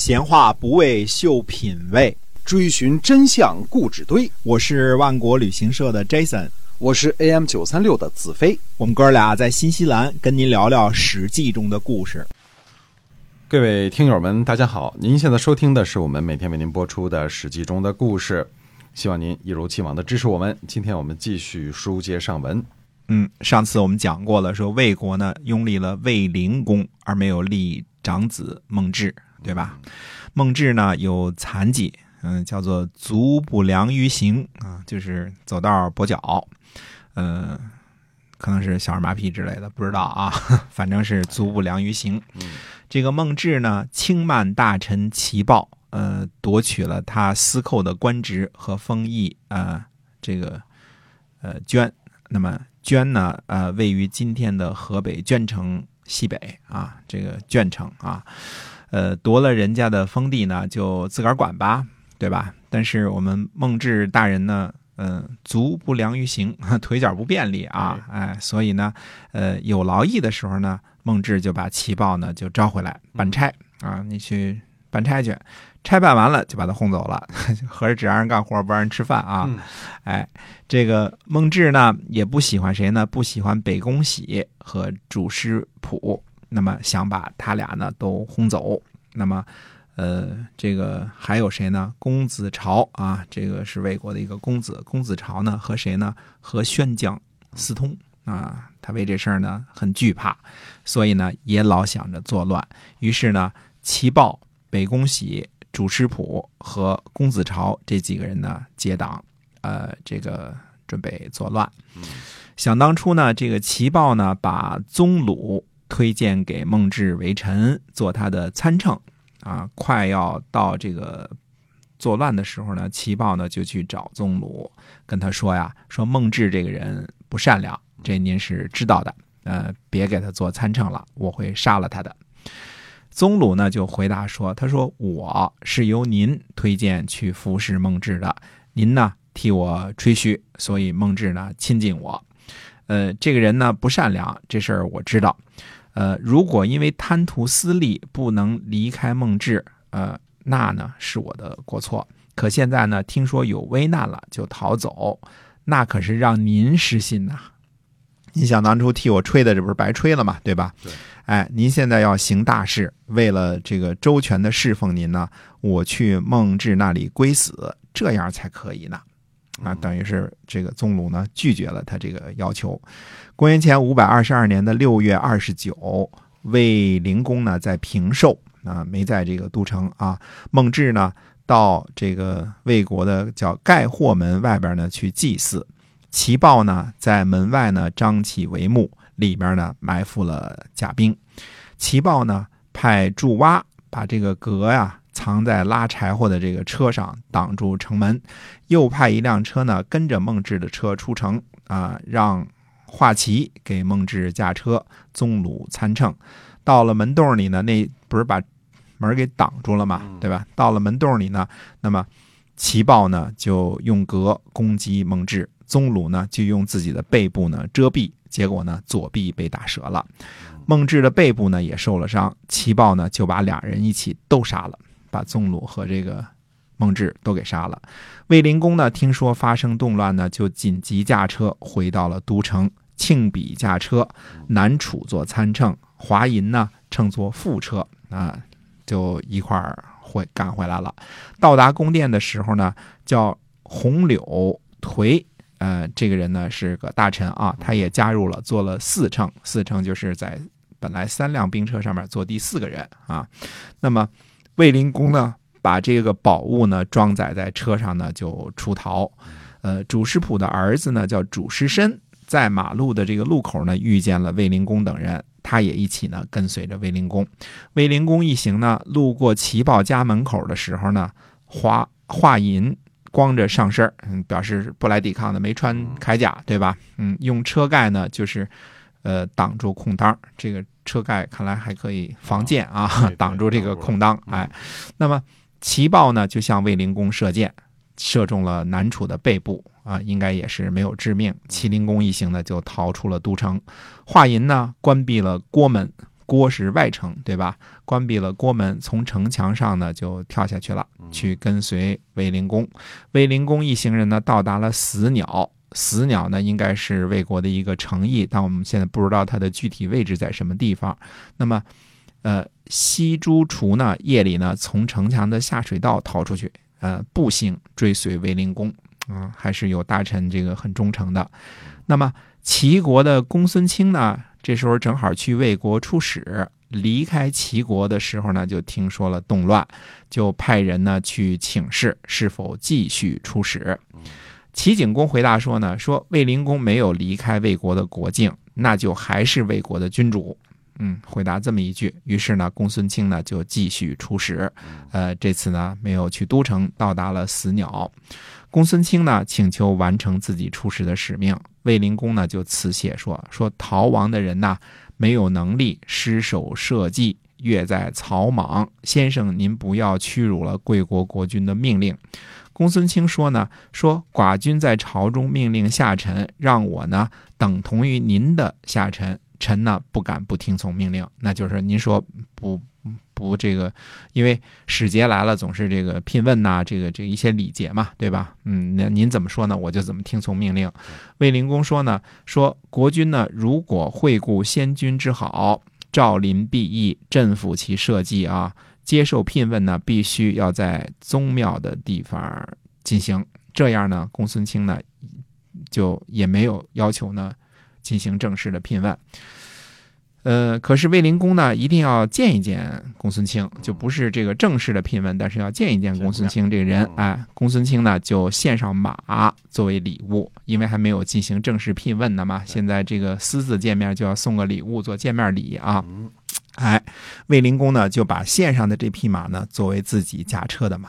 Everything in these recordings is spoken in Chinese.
闲话不为秀品味，追寻真相故纸堆。我是万国旅行社的 Jason，我是 AM 九三六的子飞。我们哥俩在新西兰跟您聊聊《史记》中的故事。各位听友们，大家好！您现在收听的是我们每天为您播出的《史记》中的故事，希望您一如既往的支持我们。今天我们继续书接上文。嗯，上次我们讲过了，说魏国呢拥立了魏灵公，而没有立长子孟志。对吧？孟志呢有残疾，嗯，叫做足不良于行啊，就是走道跛脚，嗯，可能是小儿麻痹之类的，不知道啊，反正是足不良于行。这个孟志呢，轻慢大臣齐豹，呃，夺取了他司寇的官职和封邑啊，这个呃捐。那么捐呢，呃，位于今天的河北鄄城西北啊，这个鄄城啊。呃，夺了人家的封地呢，就自个儿管吧，对吧？但是我们孟志大人呢，嗯，足不良于行，腿脚不便利啊，哎，所以呢，呃，有劳役的时候呢，孟志就把齐豹呢就招回来办差啊，你去办差去，差办完了就把他轰走了，合着只让人干活不让人吃饭啊，哎，这个孟志呢也不喜欢谁呢？不喜欢北宫喜和主师普。那么想把他俩呢都轰走，那么，呃，这个还有谁呢？公子朝啊，这个是魏国的一个公子。公子朝呢和谁呢？和宣将私通啊，他为这事儿呢很惧怕，所以呢也老想着作乱。于是呢，齐豹、北宫喜、主师普和公子朝这几个人呢结党，呃，这个准备作乱。想当初呢，这个齐豹呢把宗鲁。推荐给孟志为臣，做他的参乘，啊，快要到这个作乱的时候呢，齐豹呢就去找宗鲁，跟他说呀，说孟志这个人不善良，这您是知道的，呃，别给他做参乘了，我会杀了他的。宗鲁呢就回答说，他说我是由您推荐去服侍孟志的，您呢替我吹嘘，所以孟志呢亲近我，呃，这个人呢不善良，这事儿我知道。呃，如果因为贪图私利不能离开孟志，呃，那呢是我的过错。可现在呢，听说有危难了就逃走，那可是让您失信呐。你想当初替我吹的，这不是白吹了吗？对吧？对。哎，您现在要行大事，为了这个周全的侍奉您呢，我去孟志那里归死，这样才可以呢。啊，等于是这个宗鲁呢拒绝了他这个要求。公元前五百二十二年的六月二十九，魏灵公呢在平寿啊，没在这个都城啊。孟志呢到这个魏国的叫盖霍门外边呢去祭祀。齐豹呢在门外呢张起帷幕，里边呢埋伏了甲兵。齐豹呢派祝蛙把这个革呀。藏在拉柴火的这个车上，挡住城门。又派一辆车呢，跟着孟志的车出城啊，让华旗给孟志驾车，宗鲁参乘。到了门洞里呢，那不是把门给挡住了嘛？对吧？到了门洞里呢，那么齐豹呢就用戈攻击孟志，宗鲁呢就用自己的背部呢遮蔽，结果呢左臂被打折了，孟志的背部呢也受了伤。齐豹呢就把俩人一起都杀了。把宗鲁和这个孟志都给杀了。卫灵公呢，听说发生动乱呢，就紧急驾车回到了都城。庆比驾车，南楚做参乘，华银呢乘坐副车啊，就一块儿回赶回来了。到达宫殿的时候呢，叫红柳颓，呃，这个人呢是个大臣啊，他也加入了，做了四乘。四乘就是在本来三辆兵车上面坐第四个人啊。那么。卫灵公呢，把这个宝物呢装载在车上呢，就出逃。呃，主师普的儿子呢叫主师申，在马路的这个路口呢遇见了卫灵公等人，他也一起呢跟随着卫灵公。卫灵公一行呢路过齐豹家门口的时候呢，华华银光着上身嗯，表示不来抵抗的，没穿铠甲，对吧？嗯，用车盖呢就是。呃，挡住空当，这个车盖看来还可以防箭啊，挡住这个空当。哎，那么齐豹呢，就向卫灵公射箭，射中了南楚的背部啊，应该也是没有致命。齐灵公一行呢，就逃出了都城。华银呢，关闭了郭门，郭是外城，对吧？关闭了郭门，从城墙上呢就跳下去了，去跟随卫灵公。卫灵公一行人呢到达了死鸟，死鸟呢应该是魏国的一个城邑，但我们现在不知道它的具体位置在什么地方。那么，呃，西朱厨呢夜里呢从城墙的下水道逃出去，呃，步行追随卫灵公，啊、还是有大臣这个很忠诚的。那么齐国的公孙卿呢，这时候正好去魏国出使，离开齐国的时候呢，就听说了动乱，就派人呢去请示是否继续出使。齐景公回答说呢，说卫灵公没有离开魏国的国境，那就还是魏国的君主。嗯，回答这么一句，于是呢，公孙卿呢就继续出使，呃，这次呢没有去都城，到达了死鸟。公孙卿呢请求完成自己出使的使命，卫灵公呢就辞谢说说逃亡的人呢没有能力，失手社稷，越在草莽。先生您不要屈辱了贵国国君的命令。公孙卿说呢，说寡君在朝中命令下臣，让我呢等同于您的下臣，臣呢不敢不听从命令。那就是您说不不这个，因为使节来了，总是这个聘问呐、这个这一些礼节嘛，对吧？嗯，那您怎么说呢？我就怎么听从命令。卫灵公说呢，说国君呢如果惠顾先君之好，照临必义，镇抚其社稷啊。接受聘问呢，必须要在宗庙的地方进行。这样呢，公孙卿呢就也没有要求呢进行正式的聘问。呃，可是卫灵公呢，一定要见一见公孙卿，就不是这个正式的聘问，但是要见一见公孙卿这个人。哎，公孙卿呢就献上马作为礼物，因为还没有进行正式聘问呢嘛。现在这个私自见面就要送个礼物做见面礼啊。哎，卫灵公呢就把线上的这匹马呢作为自己驾车的马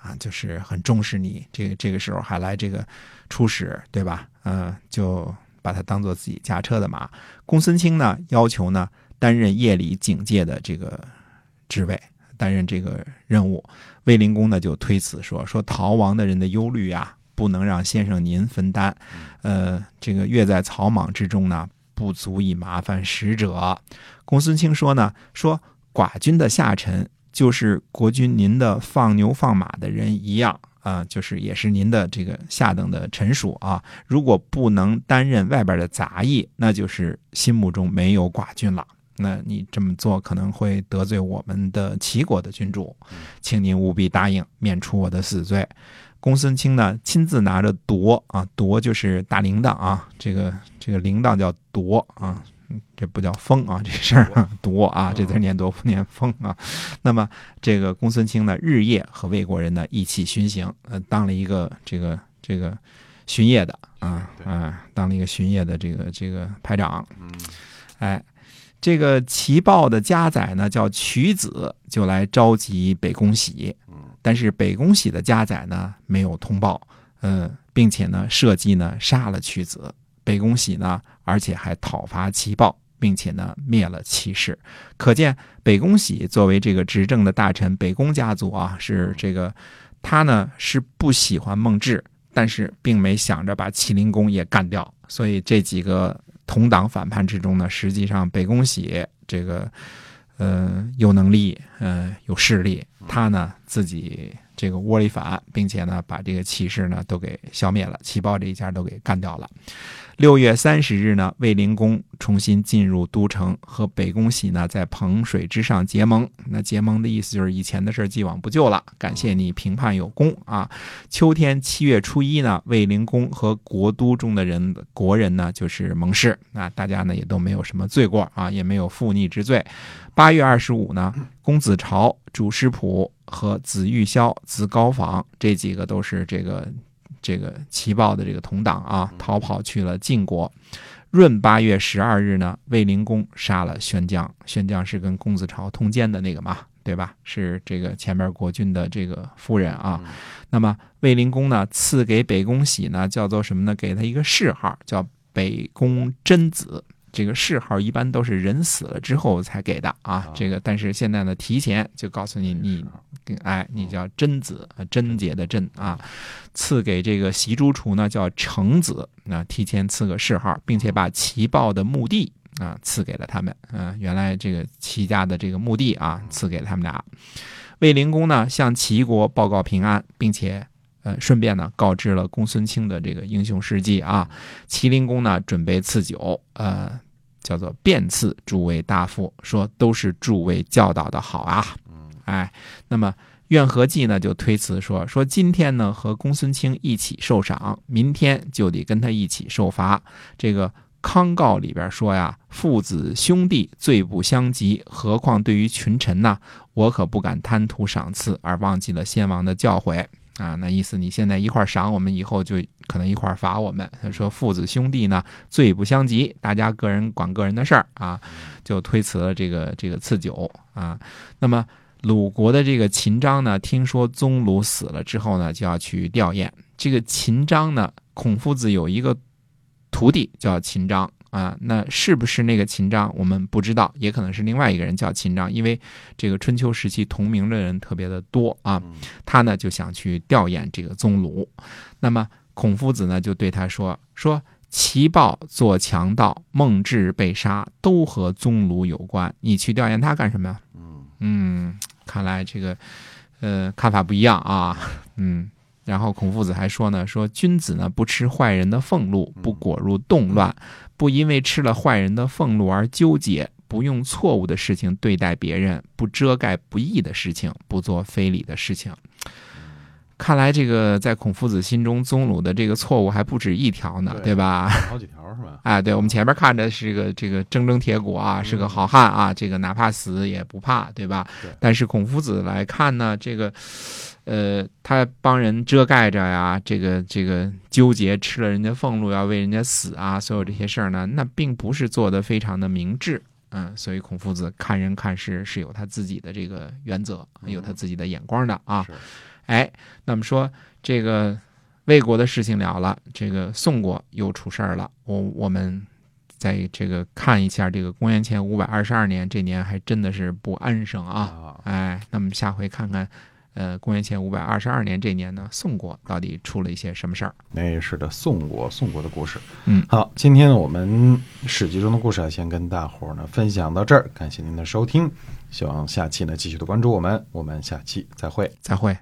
啊，就是很重视你。这个这个时候还来这个出使，对吧？嗯、就把它当做自己驾车的马。公孙卿呢要求呢担任夜里警戒的这个职位，担任这个任务。卫灵公呢就推辞说说逃亡的人的忧虑啊，不能让先生您分担。呃，这个越在草莽之中呢，不足以麻烦使者。公孙卿说呢，说寡君的下臣就是国君您的放牛放马的人一样啊、就是也是您的这个下等的臣属啊。如果不能担任外边的杂役，那就是心目中没有寡君了。那你这么做可能会得罪我们的齐国的君主，请您务必答应，免除我的死罪。公孙卿呢，亲自拿着铎啊，铎就是大铃铛啊，这个这个铃铛叫铎啊，嗯这不叫风啊，这事儿啊 铎啊，这字念铎不念风啊。那么这个公孙卿呢，日夜和魏国人呢一起巡行，呃，当了一个这个这个巡夜的啊啊，当了一个巡夜的这个这个排长。哎，这个齐豹的家宰呢叫曲子，就来召集北宫喜。但是北宫喜的家宰呢没有通报，呃，并且呢设计呢杀了屈子。北宫喜呢，而且还讨伐齐豹，并且呢灭了齐氏。可见北宫喜作为这个执政的大臣，北宫家族啊是这个他呢是不喜欢孟志，但是并没想着把齐灵公也干掉。所以这几个同党反叛之中呢，实际上北宫喜这个呃有能力，呃有势力，他呢自己这个窝里反，并且呢把这个骑士呢都给消灭了，齐豹这一家都给干掉了。六月三十日呢，卫灵公重新进入都城，和北宫喜呢在彭水之上结盟。那结盟的意思就是以前的事既往不咎了，感谢你评判有功啊。秋天七月初一呢，卫灵公和国都中的人国人呢就是盟誓，那大家呢也都没有什么罪过啊，也没有负逆之罪。八月二十五呢，公子朝、主师仆和子玉霄、子高坊这几个都是这个这个齐豹的这个同党啊，逃跑去了晋国。闰八月十二日呢，卫灵公杀了宣将，宣将是跟公子朝通奸的那个嘛，对吧？是这个前面国君的这个夫人啊。那么卫灵公呢，赐给北宫喜呢，叫做什么呢？给他一个谥号，叫北宫贞子。这个谥号一般都是人死了之后才给的啊，这个但是现在呢，提前就告诉你，你哎，你叫贞子，啊贞洁的贞啊，赐给这个习诸厨呢叫成子，那提前赐个谥号，并且把齐豹的墓地啊，赐给了他们。嗯、原来这个齐家的这个墓地啊，赐给了他们俩。卫灵公呢，向齐国报告平安，并且呃，顺便呢告知了公孙卿的这个英雄事迹啊。麒麟公呢，准备赐酒，呃，叫做遍赐诸位大夫，说都是诸位教导的好啊。哎，那么苑和忌呢就推辞说，说今天呢和公孙卿一起受赏，明天就得跟他一起受罚。这个康告里边说呀，父子兄弟罪不相及，何况对于群臣呢？我可不敢贪图赏赐而忘记了先王的教诲啊。那意思你现在一块赏我们，以后就可能一块罚我们。他说父子兄弟呢罪不相及，大家个人管个人的事儿啊，就推辞了这个这个赐酒啊。那么鲁国的这个秦章呢，听说宗鲁死了之后呢，就要去吊唁。这个秦章呢，孔夫子有一个徒弟叫秦章啊，那是不是那个秦章我们不知道，也可能是另外一个人叫秦章，因为这个春秋时期同名的人特别的多啊。他呢就想去调研这个宗鲁，那么孔夫子呢就对他说说。齐豹做强盗，孟志被杀，都和宗鲁有关。你去调研他干什么呀？嗯，看来这个，呃，看法不一样啊。嗯，然后孔夫子还说呢，说君子呢不吃坏人的俸禄，不裹入动乱，不因为吃了坏人的俸禄而纠结，不用错误的事情对待别人，不遮盖不义的事情，不做非礼的事情。看来这个在孔夫子心中，宗鲁的这个错误还不止一条呢，对对吧？好几条是吧？哎，对，我们前面看着是个这个铮铮铁骨啊，是个好汉啊，这个哪怕死也不怕，对吧？对但是孔夫子来看呢，这个，呃，他帮人遮盖着呀，这个这个纠结吃了人家俸禄要为人家死啊，所有这些事儿呢，那并不是做的非常的明智。嗯，所以孔夫子看人看事是有他自己的这个原则，有他自己的眼光的啊。是哎，那么说这个魏国的事情了了，这个宋国又出事儿了。我我们在这个看一下这个公元前五百二十二年，这年还真的是不安生啊。啊，哎，那么下回看看，呃，公元前五百二十二年这年呢，宋国到底出了一些什么事儿？那是的，宋国，宋国的故事。嗯好，今天呢我们史记中的故事啊，先跟大伙儿呢分享到这儿，感谢您的收听，希望下期呢继续的关注我们，我们下期再会。再会。